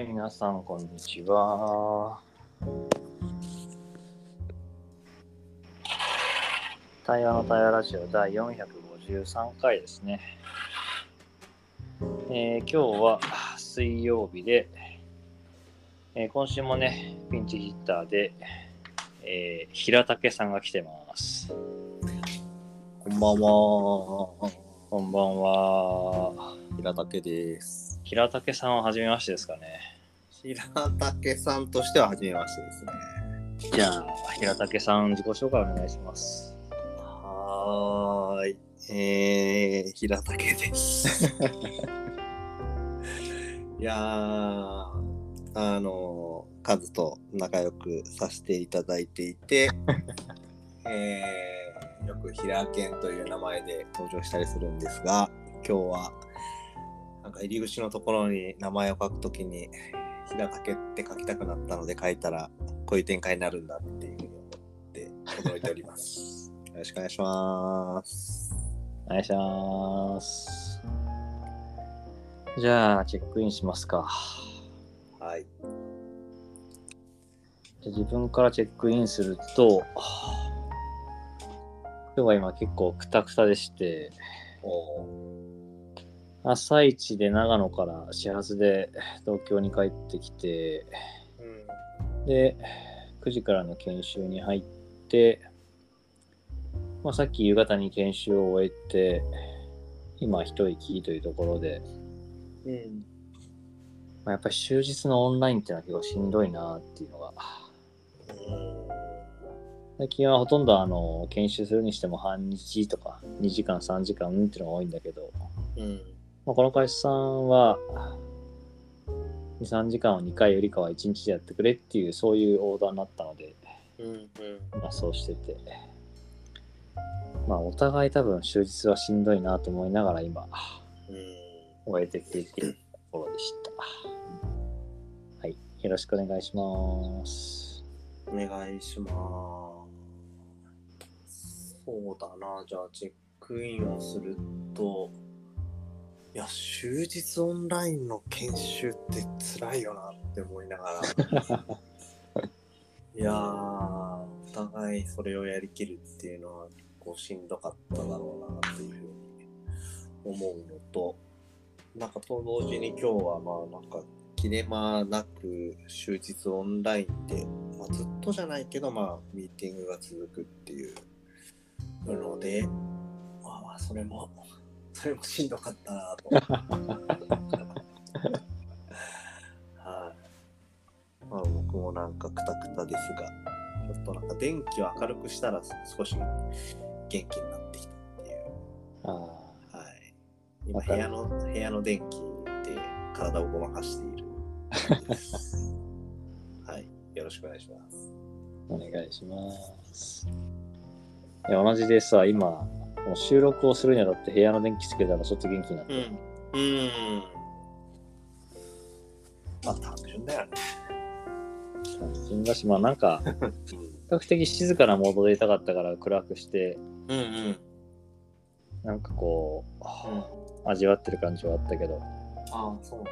はい、皆さん、こんにちは。対話の対話ラジオ第453回ですね。えー今日は水曜日で、えー今週もね、ピンチヒッターで、えー平竹さんが来てます。こんばんは。こんばんは。平竹です。平竹さんは初めましてですかね。平竹さんとしては初めましてですね。じゃあ、平竹さん、自己紹介お願いします。はーい。えー、平竹です。いやー、あの、カズと仲良くさせていただいていて、えー、よく平健という名前で登場したりするんですが、今日は、なんか入り口のところに名前を書くときに、平竹って書きたくなったので書いたら、こういう展開になるんだっていうふうに思って驚いております。よろしくお願いします。お願いします。じゃあ、チェックインしますか。はい。じゃあ自分からチェックインすると、今日は今結構クタクタでして、お朝一で長野から始発で東京に帰ってきて、うん。で、9時からの研修に入って、まあ、さっき夕方に研修を終えて、今一息というところで、うん。まあ、やっぱり終日のオンラインっていうのは結構しんどいなっていうのが、最近はほとんどあの研修するにしても半日とか2時間3時間っていうのが多いんだけど、うん。まあ、この会社さんは23時間を2回よりかは1日でやってくれっていうそういうオーダーになったので、うん。うん。まあ、そうしててまあお互い多分終日はしんどいなと思いながら今うん。終えてきているところでしたはいよろしくお願いしますお願いします。そうだな、じゃあチェックインをすると、いや、終日オンラインの研修って辛いよなって思いながら。いやー、お互いそれをやりきるっていうのは結構しんどかっただろうなというふうに思うのと、なんかと同時に今日はまあなんか切れ間なく終日オンラインで、まあ、ずっとじゃないけどまあミーティングが続くっていうので、まあまあそれも、それもしんどかったなと。はい。まあ僕もなんかクタクタですが、ちょっとなんか電気を明るくしたら少し元気になってきたっていう。あはい。今部屋の部屋の電気で体をごまかしている。はい。よろしくお願いします。ーお願いしますいや同じでさ今もう収録をするにあたって部屋の電気つけたらちょっと元気になって、ん。うん。まあ単純だよね。単純だしまあなんか 比較的静かなモードでいたかったから暗くしてうんうん。なんかこう、味わってる感じはあったけどああ、そう。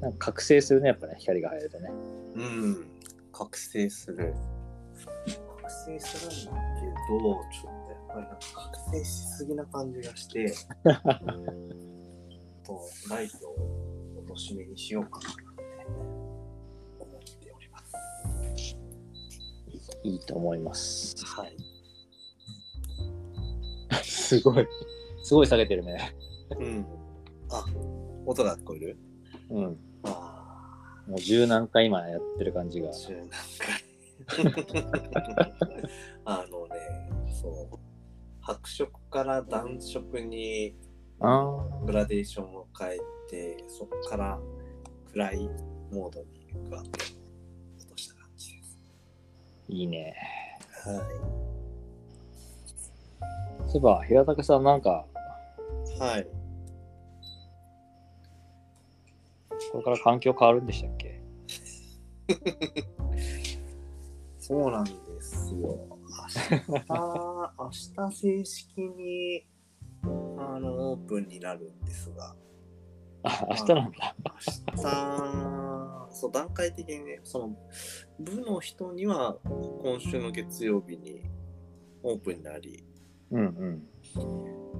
なんか覚醒するねやっぱね光が入るとねうん。覚醒する。覚醒するんだけど、ちょっとぱりなんか覚醒しすぎな感じがして、とライトを落としめにしようかなって思っております。いいと思いますはい。すごいすごい下げてるねうん。あ、音が聞こえる？うんあもう十何回今やってる感じがあ、十何回。あのね、そう。白色から暖色にあグラデーションを変えて、そこから暗いモードにガッと落とした感じです。いいねはそういえば平竹さんなんかい。はい。これから環境変わるんでしたっけ？そうなんですよ。明日、明日正式にあのオープンになるんですが、ああ、明日なんだ。明日、そう、段階的にね、その、部の人には今週の月曜日にオープンになり、うんうん。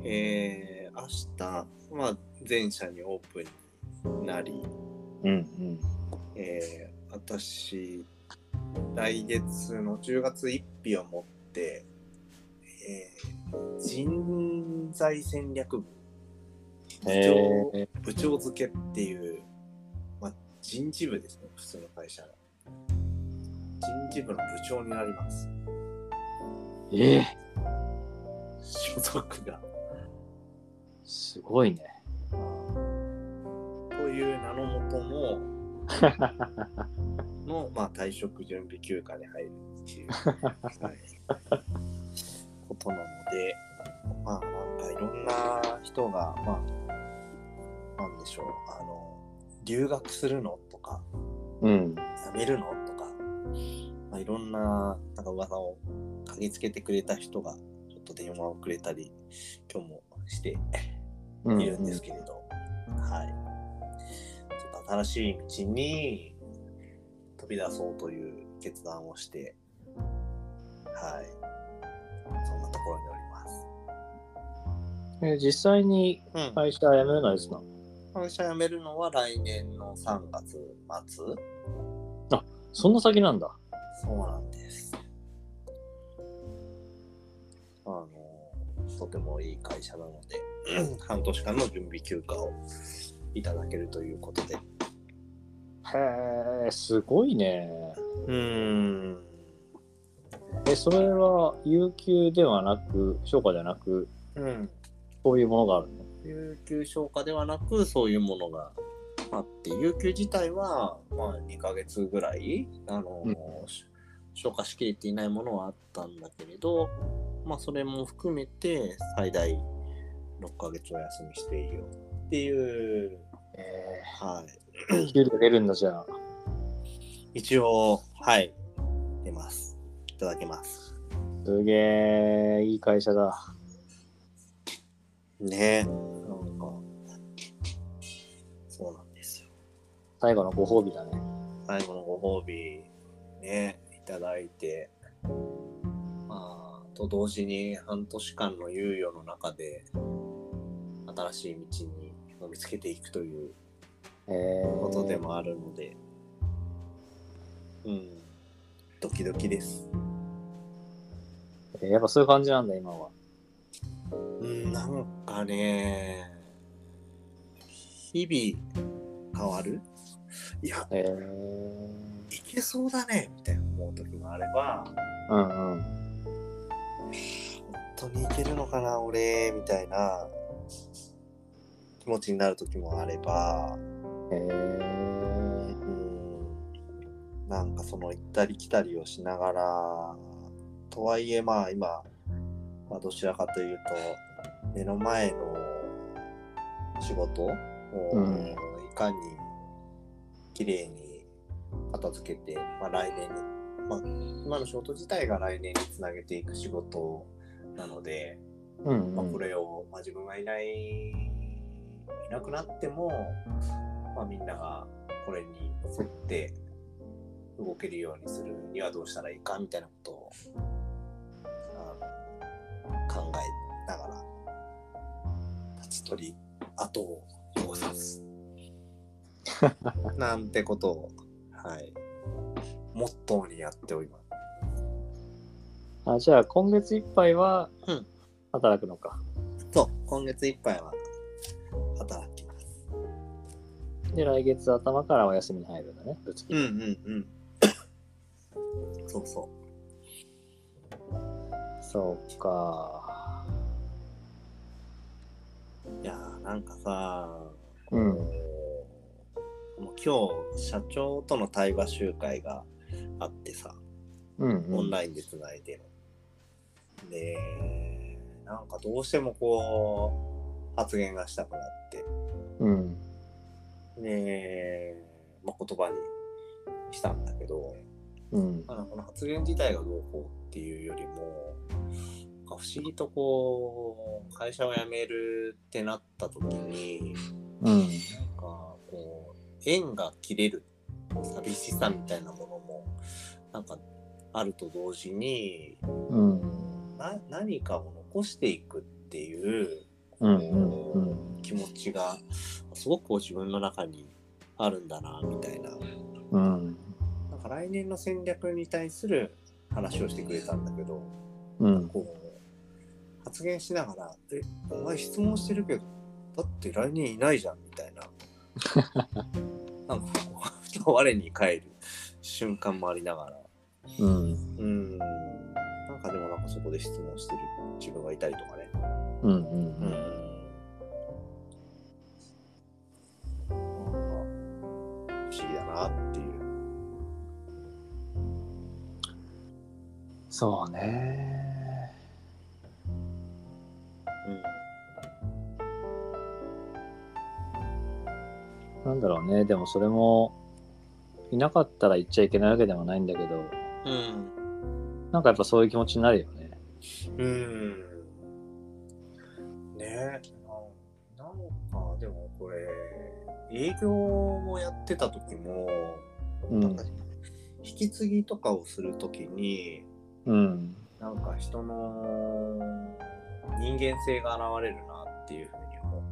えー、明日、まあ、全社にオープンになり、うんうん。えー、私、来月の10月1日をもって、えー、人材戦略部、部へ長え。部長付けっていう、まあ、人事部ですね、普通の会社の。人事部の部長になります。ええ所属が。すごいね。という名のもとの、の、まあ、退職準備休暇に入るっていう、はい、ことなので、まあ、なんかいろんな人が、まあ、なんでしょう、あの、留学するのとか、うん。辞めるのとか、まあ、いろんな、なんか噂を嗅ぎつけてくれた人が、ちょっと電話をくれたり、今日もしてうんいるんですけれど、はい。ちょっと新しい道に飛び出そうという決断をして、はい。そんなところにおります。え実際にうん。会社辞めるのはいつなの？会社辞めるのは来年の3月末そんな先なんだ。そうなんです。あの、とてもいい会社なので、半年間の準備休暇をいただけるということで。へえ、すごいね。うーん。え、それは有給ではなく、消化ではなく、うん。そういうものがあるの？有給消化ではなく、そういうものがあって、有給自体は、まあ、2ヶ月ぐらい、あの、うんし消化しきれていないものはあったんだけれど、まあ、それも含めて、最大6ヶ月お休みしていいよっていう、えはい。ー、給料出るんだじゃあ。一応、はい、出ます。いただけます。すげえ、いい会社だ。ねなんか、そうなんですよ。最後のご褒美だね。最後のご褒美、ね、いただいて、まあ、と同時に半年間の猶予の中で、新しい道にを見つけていくというえー、ことでもあるので、うん、ドキドキです。えーやっぱそういう感じなんだ、今は。うん、なんかね、日々変わる？いや、えー、いけそうだねみたいな思う時もあれば、うんうん。本当にいけるのかな、俺、みたいな気持ちになる時もあれば、えー、うん、なんかその行ったり来たりをしながら、とはいえまあ今、まあ、どちらかというと、目の前の仕事を、うんいかに綺麗に片付けて、まあ、来年に、まあ、今の仕事自体が来年につなげていく仕事なので、うん、まこ。れを、まあ、自分がいないいなくなっても、まあ、みんながこれに沿って動けるようにするにはどうしたらいいかみたいなことを考えながら立ち取り後を汚さず なんてことを、はい、モットーにやっております。あじゃあ、今月いっぱいはうん働くのか。そう、今月いっぱいは働きます。で、来月頭からお休みに入るんだね、うんうんうん。そうそそうか。う。いやーなんかさ、うんもう今日社長との対話集会があってさ、うん、うん。オンラインでつないでの。で、なんかどうしてもこう、発言がしたくなって、うん。で、まあ、言葉にしたんだけど、うん。まあ、この発言自体がどうこうっていうよりも、不思議とこう、会社を辞めるってなった時に、うん。なんかこう縁が切れる寂しさみたいなものもなんかあると同時にうん。な何かを残していくっていううん。うん。うん。気持ちがすごくこう自分の中にあるんだなみたいなうん。なんか来年の戦略に対する話をしてくれたんだけどうん。こう発言しながら「えお前質問してるけどだって来年いないじゃん」みたいな なんかこうふと我に返る瞬間もありながらうん。うんなんかでもなんかそこで質問してる自分がいたりとかねうん。うん。うんなんか不思議だなっていうそうね。なんだろうね。でもそれも、いなかったら言っちゃいけないわけでもないんだけど、うんなんかやっぱそういう気持ちになるよね。うん。ねえ、ななんか、でもこれ、営業をやってた時も、うんなんか引き継ぎとかをする時に、うん。なんか人の人間性が現れるなっていうふうに思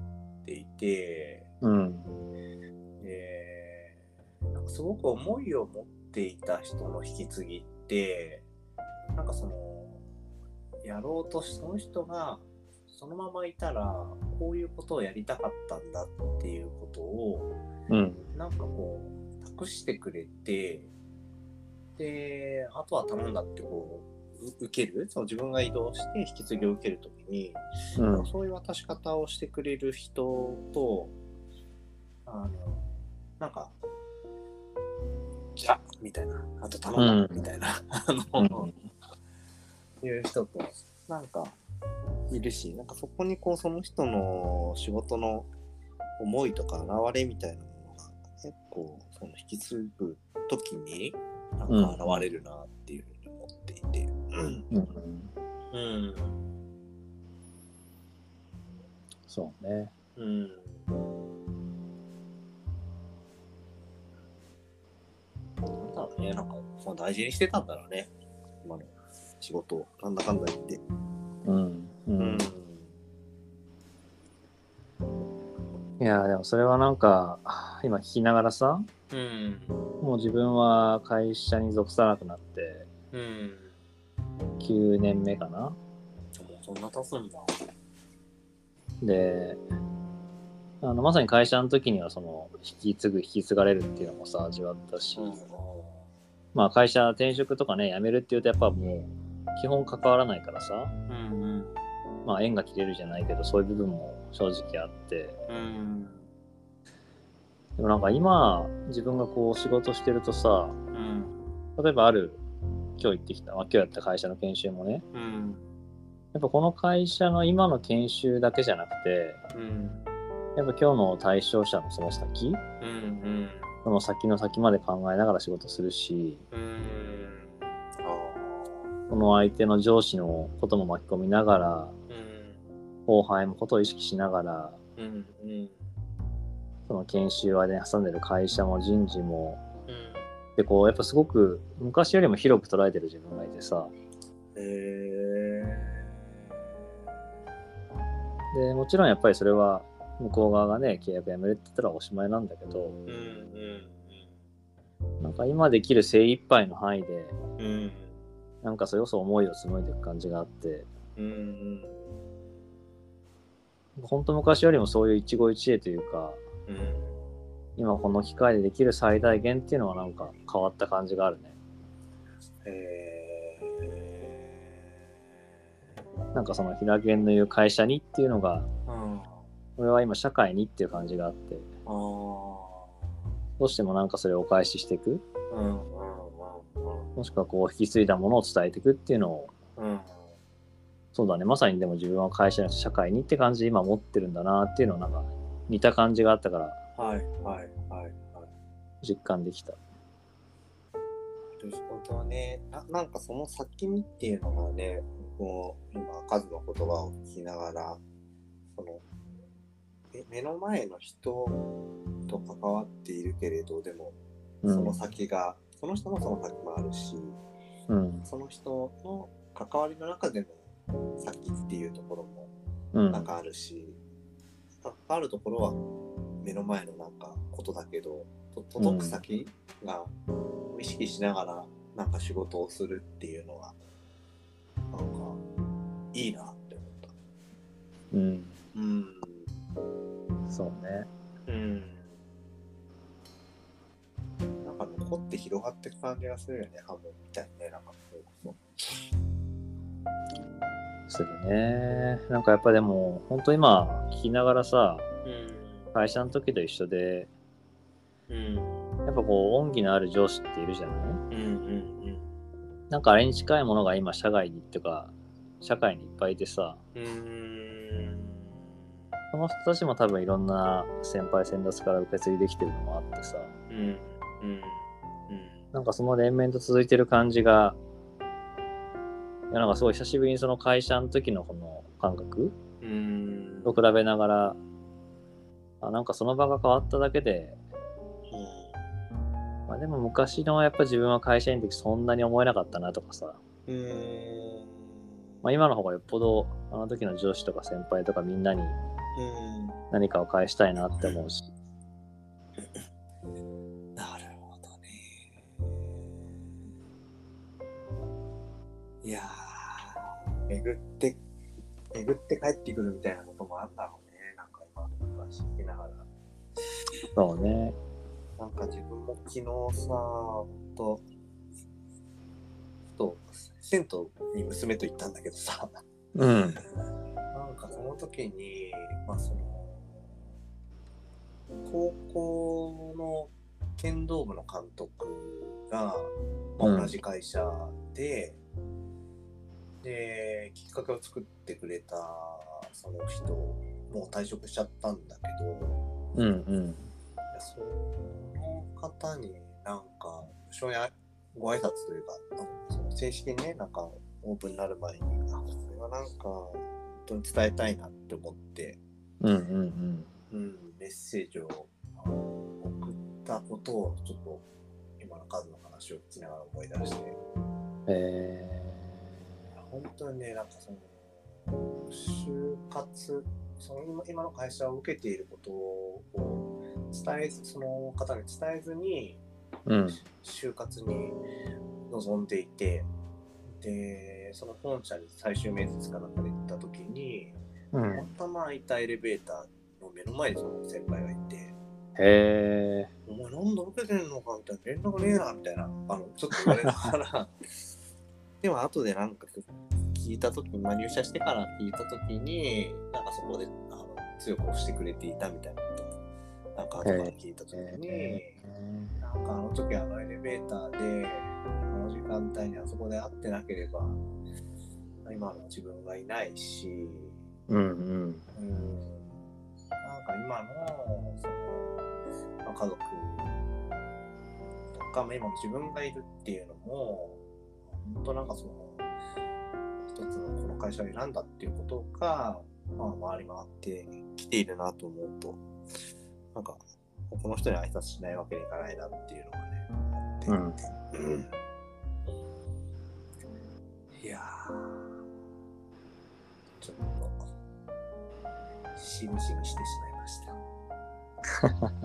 っていて、うん。で、なんかすごく思いを持っていた人の引き継ぎって、なんかその、やろうとし、その人がそのままいたら、こういうことをやりたかったんだっていうことを、うん。なんかこう、託してくれて、で、あとは頼んだってこう、う受ける？その自分が移動して引き継ぎを受けるときに、うん。そういう渡し方をしてくれる人と、あの、なんか、じゃあみたいな、あと頼んだ、うんみたいな、あうの、ん。いう人と、なんか、いるし、なんかそこにこう、その人の仕事の思いとか現れみたいなものが、結構、その引き継ぐ時に、なんか現れるなっていうふうに思っていて、うん。うん。うん。そうね。うん。なんだろうね、なんか、まあ、大事にしてたんだろうね。今の仕事を、なんだかんだ言って。うん。う。うんいや、でもそれはなんか、今聞きながらさ、うん。もう自分は会社に属さなくなってうん。9年目かな。もうそんな経つんだ。で、あのまさに会社の時にはその引き継ぐ引き継がれるっていうのもさ味わったし、まあ会社転職とかね辞めるっていうとやっぱもう基本関わらないからさうん。うん。まあ縁が切れるじゃないけどそういう部分も正直あってうん。でもなんか今自分がこう仕事してるとさうん。例えばある今日行ってきた、まあ、今日やった会社の研修もねうん。やっぱこの会社の今の研修だけじゃなくてうん。やっぱ今日の対象者のその先うん。その先の先まで考えながら仕事するしうん。あその相手の上司のことも巻き込みながら。後輩もことを意識しながらうん。うん。その研修間で挟んでる会社も人事もうん。でこうやっぱすごく昔よりも広く捉えてる自分がいてさへえ。でもちろんやっぱりそれは向こう側がね契約やめるって言ったらおしまいなんだけどうん。うん。なんか今できる精一杯の範囲でうん。なんかそれこそ思いを紡いでいく感じがあってうん。本当昔よりもそういう一期一会というかうん。今この機会でできる最大限っていうのはなんか変わった感じがあるねへなんかその平源の言う会社にっていうのがーうん。俺は今社会にっていう感じがあってああ。どうしてもなんかそれをお返ししていくうん。うん。もしくはこう引き継いだものを伝えていくっていうのをうん。うん。そうだねまさにでも自分は会社の社会にって感じで今持ってるんだなっていうのをなんか似た感じがあったからはい。はい。はい。はい。実感できたなるほどねな。なんかその先にっていうのがね、こう今、数の言葉を聞きながら、その、え目の前の人と関わっているけれどでもうんその先が、その人のその先もあるしうん。その人の関わりの中での先っていうところもうん。なんかあるし、関わるところは目の前のなんかことだけどと届く先が意識しながらなんか仕事をするっていうのはなんかいいなって思った。うん。うん。そうね。うん。なんか残って広がっていく感じがするよね、ハモみたいね、なんかそれこするね。なんかやっぱでも、本当今聞きながらさ、そ。会社の時と一緒で、うん。うん。やっぱこう、恩義のある上司っているじゃない？うんうんなんかあれに近いものが今、社外にっていうか、社会にいっぱいいてさ、うん。その人たちも多分いろんな先輩先達から受け継いできてるのもあってさ、うん。うん。うん。なんかその連綿と続いてる感じが、いやなんかすごい久しぶりにその会社の時のこの感覚うん。と比べながら、あなんかその場が変わっただけで、まあ、でも昔のやっぱ自分は会社員の時そんなに思えなかったなとかさ。まあ、今の方がよっぽどあの時の上司とか先輩とかみんなにうん。何かを返したいなって思うし、なるほどね。いやー、巡って、巡って帰ってくるみたいなこともあるんだろうね。なんか今の話聞きながら。そうね。なんか自分も昨日さ、ほんと、ふと、銭湯に娘と行ったんだけどさ、うん。なんかその時に、まあその、高校の剣道部の監督が、まうんあ、同じ会社で、で、きっかけを作ってくれたその人、もう退職しちゃったんだけど、うんうん。その方になんか、初夜ご挨拶というか、あその正式にね、なんかオープンになる前に、あ、これはなんか、本当に伝えたいなって思って、うんうんうん、メッセージを送ったことを、ちょっと今の数の話を聞きながら思い出して、うん。え本当にね、なんかその、就活、その今今の会社を受けていることを伝えず、その方に伝えずに、ー、うん。就活に臨んでいて、で、その本社に最終面接かなんかで行った時に、うん。たまたまいたエレベーターの目の前にその先輩がいて、へえお前なんで受けてんのかみたいな、連絡ねえなみたいな、あの、ちょっと言われながら、でも後でなんか聞いた時に、まあ入社してから聞いた時に、なんかそこであの強く押してくれていたみたいなことを、なんか後から聞いた時に、へなんかあの時あのエレベーターで、あの時間帯にあそこで会ってなければ、今の自分がいないし、うんうん。うん、なんか今のその、まあ、家族とか、まあ、今の自分がいるっていうのも、本当なんかその、一つのこの会社を選んだっていうことが、まあ、回り回ってきているなと思うと、なんか、この人に挨拶しないわけにいかないなっていうのがね、あって。うんうんいやー、ちょっと、しみじみしてしまいまし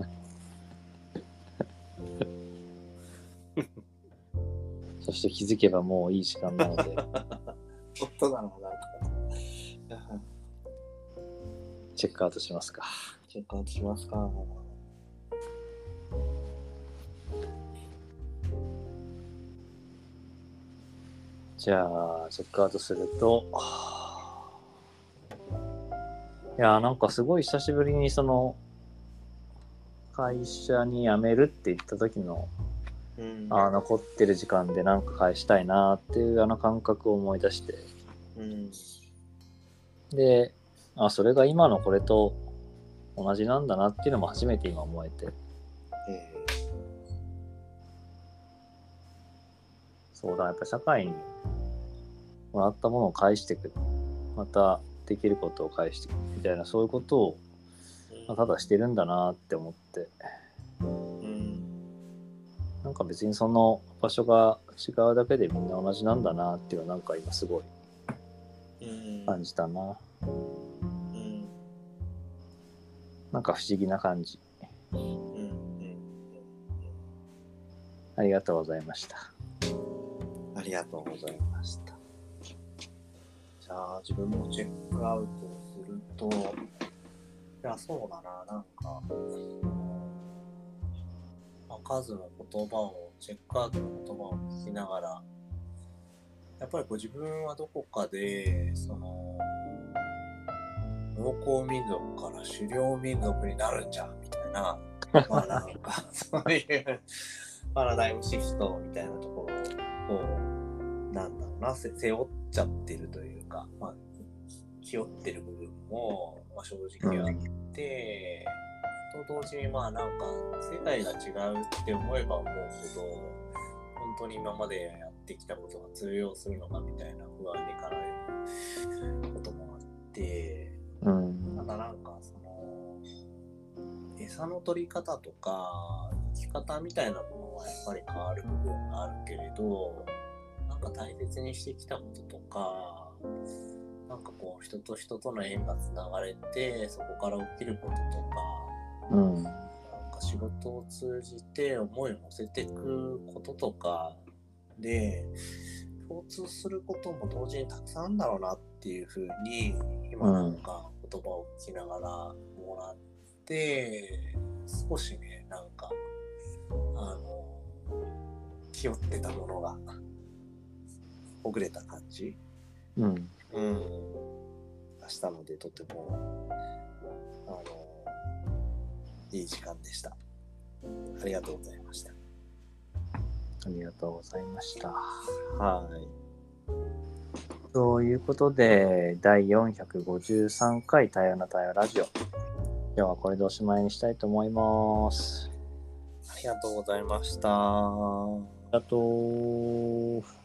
た。そして気づけばもういい時間なので、本当だな、なんか。チェックアウトしますか。チェックアウトしますか。じゃあ、チェックアウトすると、いやー、なんかすごい久しぶりにその、会社に辞めるって言った時の、うん。あー残ってる時間でなんか返したいなっていうあの感覚を思い出して、うん。で、あ、それが今のこれと同じなんだなっていうのも初めて今思えて、えそうだ、やっぱ社会にもらったものを返していく。またできることを返していくみたいな、そういうことをーまあただしてるんだなって思って、うんなんか別にその場所が違うだけでみんな同じなんだなっていうのはなんか今すごいうん感じたな。うんなんか不思議な感じ。うんうんありがとうございました。ありがとうございました。じゃあ、自分もチェックアウトをすると、いや、そうだな、なんか、まあ、数の言葉を、チェックアウトの言葉を聞きながら、やっぱりこう自分はどこかで、その、農耕民族から狩猟民族になるんじゃん、みたいな、まあなんか、そういうパラダイムシフトみたいなところを、なんだろうな、背負っちゃってるというか、まあ、気負ってる部分も、まあ、正直あって、と同時にまあなんか、世界が違うって思えば思うほど、本当に今までやってきたことが通用するのかみたいな不安に駆られることもあって、うん。ただなんかその餌の取り方とか生き方みたいなものはやっぱり変わる部分があるけれどなんか大切にしてきたこととかなんかこう人と人との縁がつながれてそこから起きることとかうん。なんか仕事を通じて思いを乗せていくこととかで共通することも同時にたくさんあるんだろうなっていうふうに今なんか言葉を聞きながらもらって、少しねなんかあの気負ってたものがほぐれた感じ、うん。うん、出したのでとてもあのいい時間でした。ありがとうございました。ありがとうございました。はい。ということで、第453回多様な多様ラジオ。今日はこれでおしまいにしたいと思います。ありがとうございました。ありがとう。